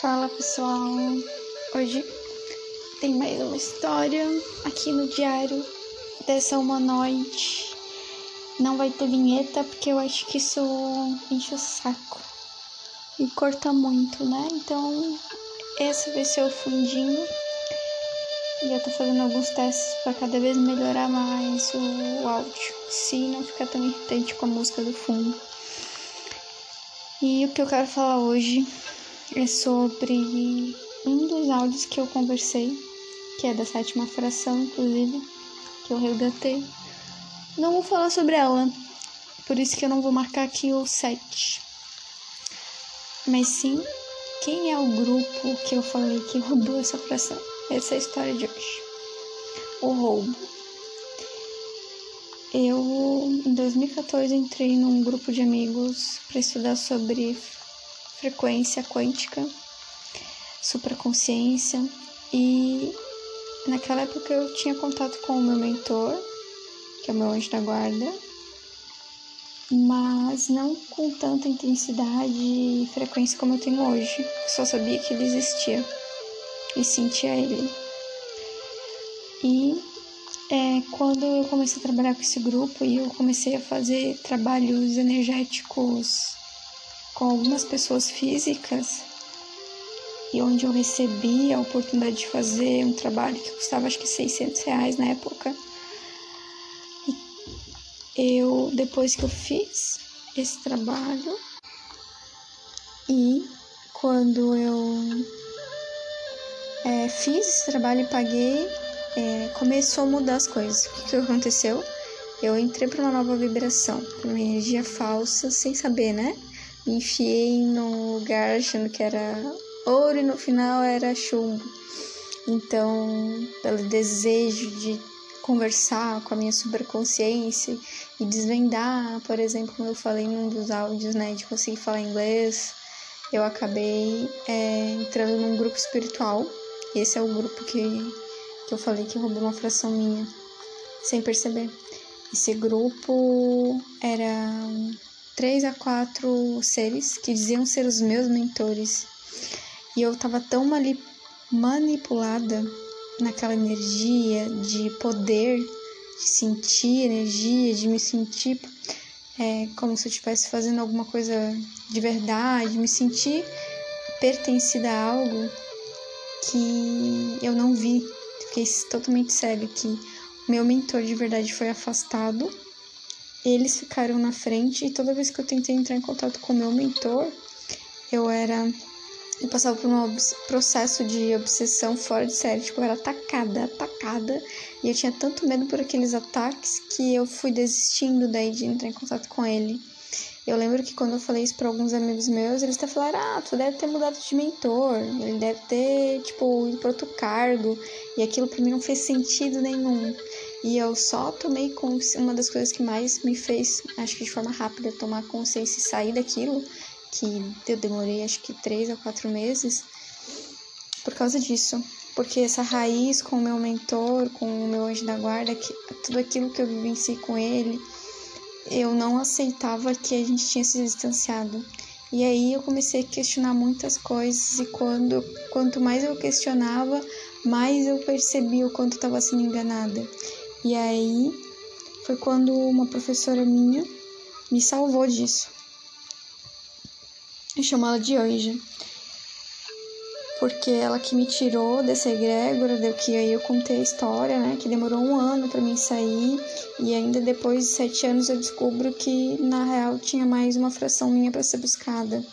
Fala pessoal, hoje tem mais uma história aqui no diário dessa uma noite. Não vai ter vinheta porque eu acho que isso enche o saco e corta muito, né? Então, esse vai ser o fundinho. Eu tô fazendo alguns testes para cada vez melhorar mais o áudio, se não ficar tão irritante com a música do fundo. E o que eu quero falar hoje é sobre um dos áudios que eu conversei, que é da sétima fração, inclusive, que eu resgatei. Não vou falar sobre ela, por isso que eu não vou marcar aqui o 7. Mas sim, quem é o grupo que eu falei que roubou essa fração? Essa é a história de hoje. O roubo. Eu, em 2014, entrei num grupo de amigos para estudar sobre frequência quântica, supraconsciência e naquela época eu tinha contato com o meu mentor, que é o meu anjo da guarda, mas não com tanta intensidade e frequência como eu tenho hoje. Eu só sabia que ele existia e sentia ele. E é, quando eu comecei a trabalhar com esse grupo e eu comecei a fazer trabalhos energéticos com algumas pessoas físicas e onde eu recebi a oportunidade de fazer um trabalho que custava acho que 600 reais na época. E eu, depois que eu fiz esse trabalho e quando eu é, fiz esse trabalho e paguei, é, começou a mudar as coisas. O que, que aconteceu? Eu entrei para uma nova vibração, uma energia falsa, sem saber, né? Enfiei num lugar achando que era ouro e no final era chumbo. Então, pelo desejo de conversar com a minha superconsciência e desvendar, por exemplo, como eu falei num dos áudios, né, de conseguir falar inglês, eu acabei é, entrando num grupo espiritual. Esse é o grupo que, que eu falei que roubou uma fração minha, sem perceber. Esse grupo era três a quatro seres que diziam ser os meus mentores. E eu tava tão manipulada naquela energia de poder, de sentir energia, de me sentir é, como se eu estivesse fazendo alguma coisa de verdade, me sentir pertencida a algo que eu não vi. Fiquei totalmente cega que meu mentor de verdade foi afastado eles ficaram na frente e toda vez que eu tentei entrar em contato com meu mentor, eu era. Eu passava por um processo de obsessão fora de série, tipo, eu era atacada, atacada, e eu tinha tanto medo por aqueles ataques que eu fui desistindo daí de entrar em contato com ele. Eu lembro que quando eu falei isso para alguns amigos meus, eles até falaram: Ah, tu deve ter mudado de mentor, ele deve ter, tipo, ido outro cargo, e aquilo para mim não fez sentido nenhum. E eu só tomei consciência, uma das coisas que mais me fez, acho que de forma rápida, tomar consciência e sair daquilo, que eu demorei acho que três a quatro meses, por causa disso. Porque essa raiz com o meu mentor, com o meu anjo da guarda, que, tudo aquilo que eu vivenciei com ele, eu não aceitava que a gente tinha se distanciado. E aí eu comecei a questionar muitas coisas e quando quanto mais eu questionava, mais eu percebi o quanto estava sendo enganada. E aí foi quando uma professora minha me salvou disso. Eu chamo ela de Anja. Porque ela que me tirou dessa egrégora, deu que aí eu contei a história, né? Que demorou um ano para mim sair. E ainda depois de sete anos eu descubro que na real tinha mais uma fração minha para ser buscada.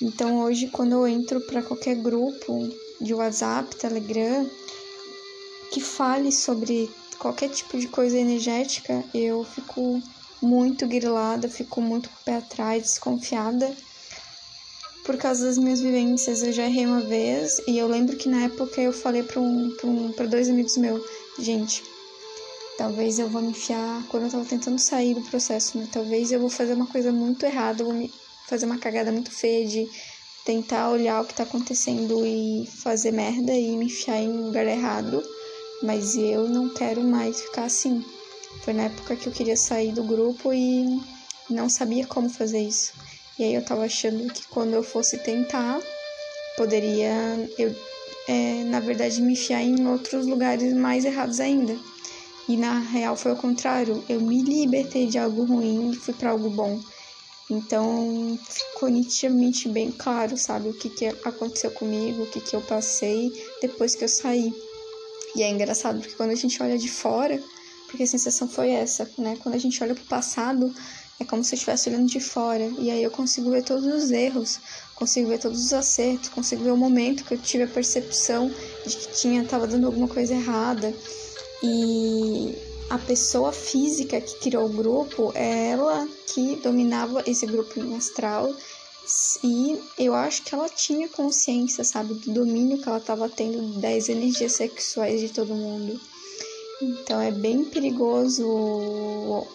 Então hoje, quando eu entro para qualquer grupo de WhatsApp, Telegram, que fale sobre qualquer tipo de coisa energética, eu fico muito grilada, fico muito pé atrás, desconfiada. Por causa das minhas vivências, eu já errei uma vez e eu lembro que na época eu falei para um, um, dois amigos meus, gente, talvez eu vou me enfiar quando eu tava tentando sair do processo, né? Talvez eu vou fazer uma coisa muito errada, vou me fazer uma cagada muito feia de tentar olhar o que tá acontecendo e fazer merda e me enfiar em um lugar errado mas eu não quero mais ficar assim. Foi na época que eu queria sair do grupo e não sabia como fazer isso. E aí eu tava achando que quando eu fosse tentar, Poderia eu, é, na verdade, me enfiar em outros lugares mais errados ainda. E na real foi o contrário. Eu me libertei de algo ruim e fui para algo bom. Então ficou nitidamente bem claro, sabe, o que, que aconteceu comigo, o que, que eu passei depois que eu saí. E é engraçado porque quando a gente olha de fora, porque a sensação foi essa, né? Quando a gente olha pro passado, é como se eu estivesse olhando de fora. E aí eu consigo ver todos os erros, consigo ver todos os acertos, consigo ver o momento que eu tive a percepção de que tinha, tava dando alguma coisa errada. E a pessoa física que criou o grupo é ela que dominava esse grupo astral e eu acho que ela tinha consciência, sabe, do domínio que ela estava tendo das energias sexuais de todo mundo. Então é bem perigoso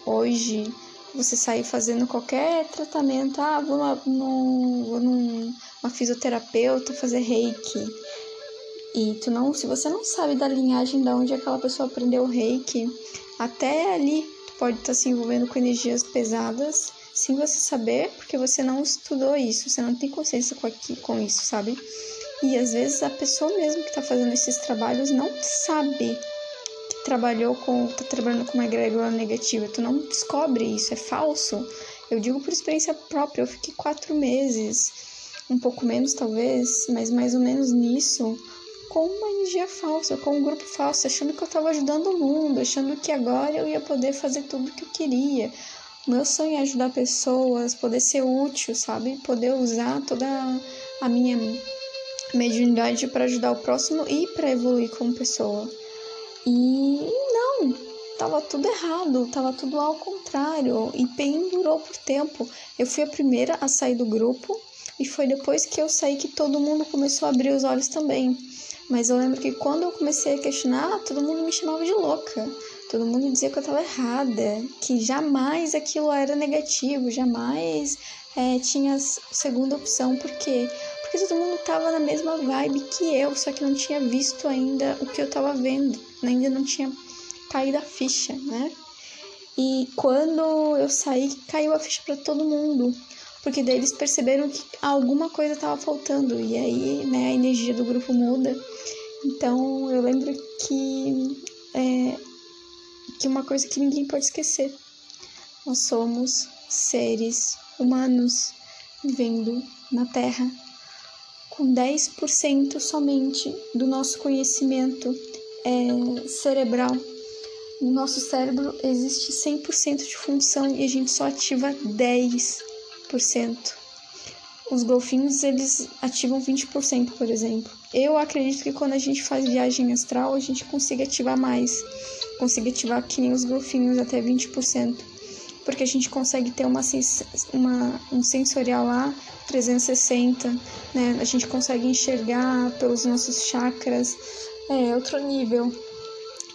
hoje você sair fazendo qualquer tratamento. Ah, vou, no, vou numa fisioterapeuta fazer reiki. E tu não, se você não sabe da linhagem de onde aquela pessoa aprendeu o reiki, até ali tu pode estar tá se envolvendo com energias pesadas sem você saber, porque você não estudou isso, você não tem consciência com, aqui, com isso, sabe? E às vezes a pessoa mesmo que está fazendo esses trabalhos não sabe que trabalhou com, tá trabalhando com uma egrégora negativa. Tu não descobre isso, é falso. Eu digo por experiência própria, eu fiquei quatro meses, um pouco menos talvez, mas mais ou menos nisso, com uma energia falsa, com um grupo falso, achando que eu estava ajudando o mundo, achando que agora eu ia poder fazer tudo o que eu queria, meu sonho é ajudar pessoas, poder ser útil, sabe? Poder usar toda a minha mediunidade para ajudar o próximo e para evoluir como pessoa. E não, tava tudo errado, tava tudo ao contrário e pendurou por tempo. Eu fui a primeira a sair do grupo e foi depois que eu saí que todo mundo começou a abrir os olhos também. Mas eu lembro que quando eu comecei a questionar, todo mundo me chamava de louca. Todo mundo dizia que eu estava errada, que jamais aquilo era negativo, jamais é, tinha segunda opção. Por quê? Porque todo mundo estava na mesma vibe que eu, só que não tinha visto ainda o que eu estava vendo, ainda não tinha caído a ficha, né? E quando eu saí, caiu a ficha para todo mundo, porque daí eles perceberam que alguma coisa estava faltando e aí, né, a energia do grupo muda. Então eu lembro que é, que uma coisa que ninguém pode esquecer. Nós somos seres humanos vivendo na Terra com 10% somente do nosso conhecimento é, cerebral. No nosso cérebro existe 100% de função e a gente só ativa 10%. Os golfinhos, eles ativam 20%, por exemplo. Eu acredito que quando a gente faz viagem astral, a gente consiga ativar mais consiga ativar que nem os golfinhos até 20%, porque a gente consegue ter uma, uma, um sensorial lá 360, né? A gente consegue enxergar pelos nossos chakras, é outro nível.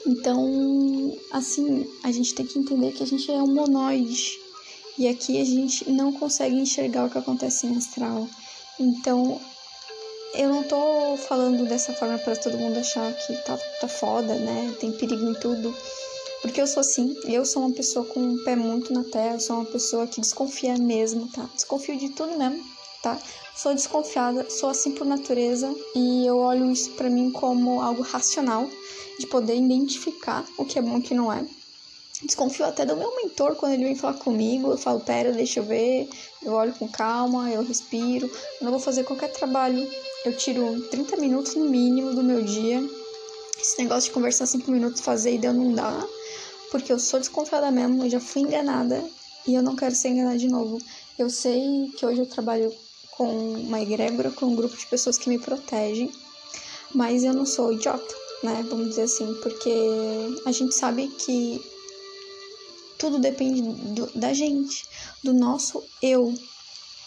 Então, assim, a gente tem que entender que a gente é um monoide e aqui a gente não consegue enxergar o que acontece em astral. Então, eu não tô falando dessa forma para todo mundo achar que tá, tá foda, né? Tem perigo em tudo. Porque eu sou assim, eu sou uma pessoa com um pé muito na terra, eu sou uma pessoa que desconfia mesmo, tá? Desconfio de tudo mesmo, tá? Sou desconfiada, sou assim por natureza e eu olho isso para mim como algo racional, de poder identificar o que é bom e o que não é. Desconfio até do meu mentor quando ele vem falar comigo. Eu falo, pera, deixa eu ver. Eu olho com calma, eu respiro. Quando eu vou fazer qualquer trabalho eu tiro 30 minutos no mínimo do meu dia. Esse negócio de conversar 5 minutos, fazer e deu não dá. Porque eu sou desconfiada mesmo, eu já fui enganada e eu não quero ser enganada de novo. Eu sei que hoje eu trabalho com uma egrégora, com um grupo de pessoas que me protegem, mas eu não sou idiota, né? Vamos dizer assim, porque a gente sabe que tudo depende do, da gente, do nosso eu,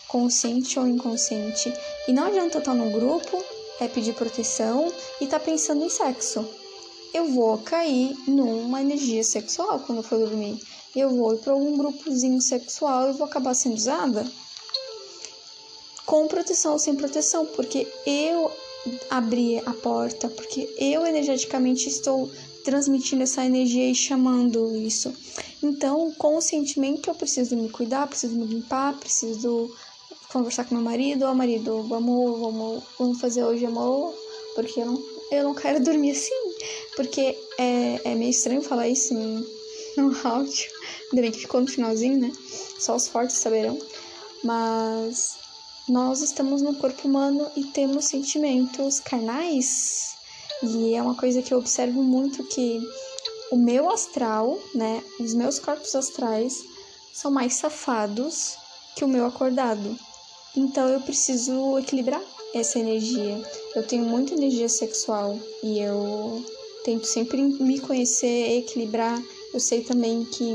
consciente ou inconsciente. E não adianta estar no grupo, é pedir proteção e tá pensando em sexo. Eu vou cair numa energia sexual quando for dormir. Eu vou ir para algum grupozinho sexual e vou acabar sendo usada com proteção ou sem proteção, porque eu abri a porta, porque eu energeticamente estou transmitindo essa energia e chamando isso. Então, conscientemente, eu preciso me cuidar, preciso me limpar, preciso conversar com meu marido, ó marido, vamos, vamos, vamos fazer hoje amor, porque eu não, eu não quero dormir assim. Porque é, é meio estranho falar isso em, no áudio. Ainda bem que ficou no finalzinho, né? Só os fortes saberão. Mas nós estamos no corpo humano e temos sentimentos carnais. E é uma coisa que eu observo muito que o meu astral, né, os meus corpos astrais são mais safados que o meu acordado. Então eu preciso equilibrar essa energia. Eu tenho muita energia sexual e eu tento sempre me conhecer, equilibrar. Eu sei também que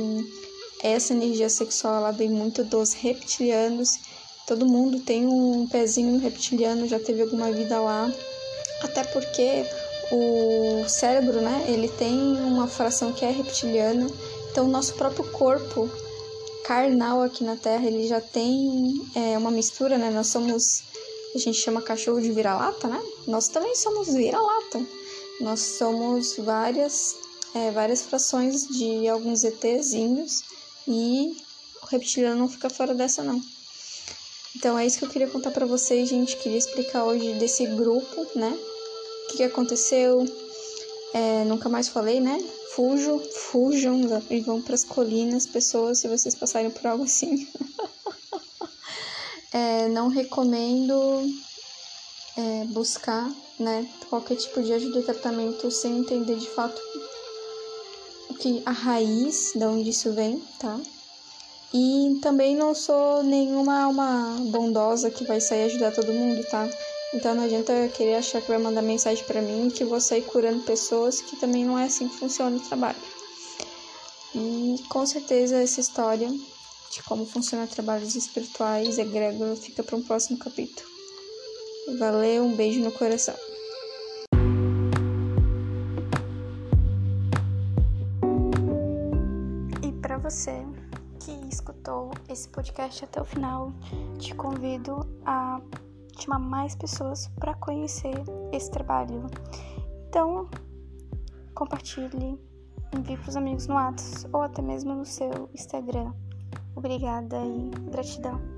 essa energia sexual ela vem muito dos reptilianos. Todo mundo tem um pezinho reptiliano, já teve alguma vida lá. Até porque o cérebro, né, ele tem uma fração que é reptiliana. Então, o nosso próprio corpo carnal aqui na Terra, ele já tem é, uma mistura, né? Nós somos, a gente chama cachorro de vira-lata, né? Nós também somos vira-lata. Nós somos várias, é, várias frações de alguns ETzinhos e o reptiliano não fica fora dessa, não. Então é isso que eu queria contar para vocês, gente. Queria explicar hoje desse grupo, né? O que, que aconteceu. É, nunca mais falei, né? Fujam, fujam e vão para as colinas, pessoas, se vocês passarem por algo assim. é, não recomendo é, buscar, né? Qualquer tipo de ajuda de tratamento sem entender de fato o que a raiz, de onde isso vem, tá? E também não sou nenhuma alma bondosa que vai sair ajudar todo mundo, tá? Então não adianta querer achar que vai mandar mensagem para mim que vou sair curando pessoas, que também não é assim que funciona o trabalho. E com certeza essa história de como funciona trabalhos espirituais, egrégora, fica para um próximo capítulo. Valeu, um beijo no coração. E para você que escutou esse podcast até o final, te convido a chamar mais pessoas para conhecer esse trabalho. Então, compartilhe, envie para os amigos no WhatsApp ou até mesmo no seu Instagram. Obrigada e gratidão.